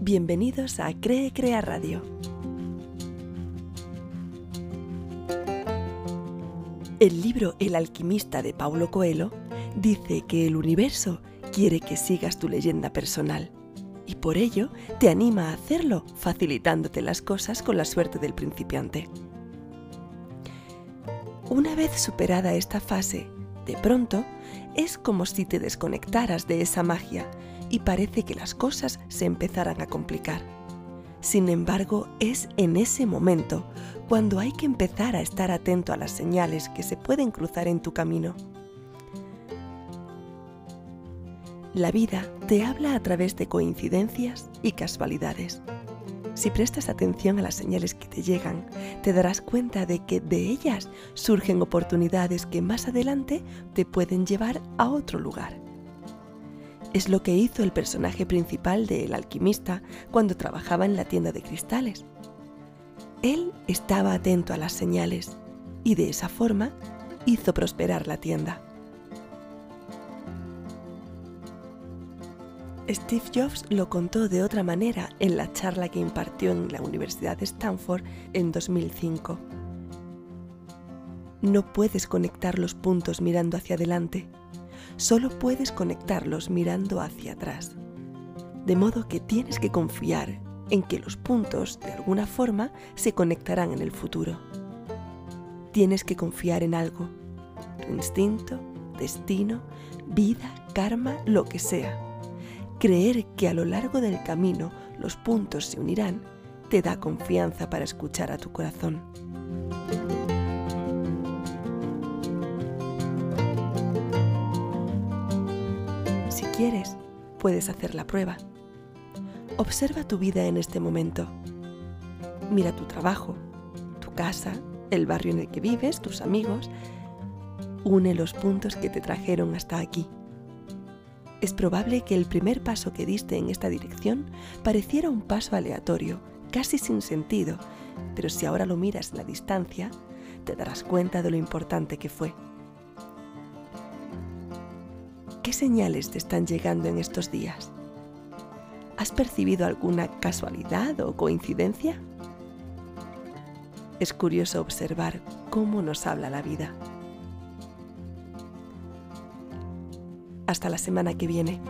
Bienvenidos a Cree Crea Radio. El libro El alquimista de Paulo Coelho dice que el universo quiere que sigas tu leyenda personal y por ello te anima a hacerlo, facilitándote las cosas con la suerte del principiante. Una vez superada esta fase, de pronto es como si te desconectaras de esa magia y parece que las cosas se empezarán a complicar. Sin embargo, es en ese momento cuando hay que empezar a estar atento a las señales que se pueden cruzar en tu camino. La vida te habla a través de coincidencias y casualidades. Si prestas atención a las señales que te llegan, te darás cuenta de que de ellas surgen oportunidades que más adelante te pueden llevar a otro lugar. Es lo que hizo el personaje principal de El alquimista cuando trabajaba en la tienda de cristales. Él estaba atento a las señales y de esa forma hizo prosperar la tienda. Steve Jobs lo contó de otra manera en la charla que impartió en la Universidad de Stanford en 2005. No puedes conectar los puntos mirando hacia adelante, solo puedes conectarlos mirando hacia atrás. De modo que tienes que confiar en que los puntos, de alguna forma, se conectarán en el futuro. Tienes que confiar en algo, tu instinto, destino, vida, karma, lo que sea. Creer que a lo largo del camino los puntos se unirán te da confianza para escuchar a tu corazón. Quieres, puedes hacer la prueba. Observa tu vida en este momento. Mira tu trabajo, tu casa, el barrio en el que vives, tus amigos. Une los puntos que te trajeron hasta aquí. Es probable que el primer paso que diste en esta dirección pareciera un paso aleatorio, casi sin sentido, pero si ahora lo miras en la distancia, te darás cuenta de lo importante que fue. ¿Qué señales te están llegando en estos días? ¿Has percibido alguna casualidad o coincidencia? Es curioso observar cómo nos habla la vida. Hasta la semana que viene.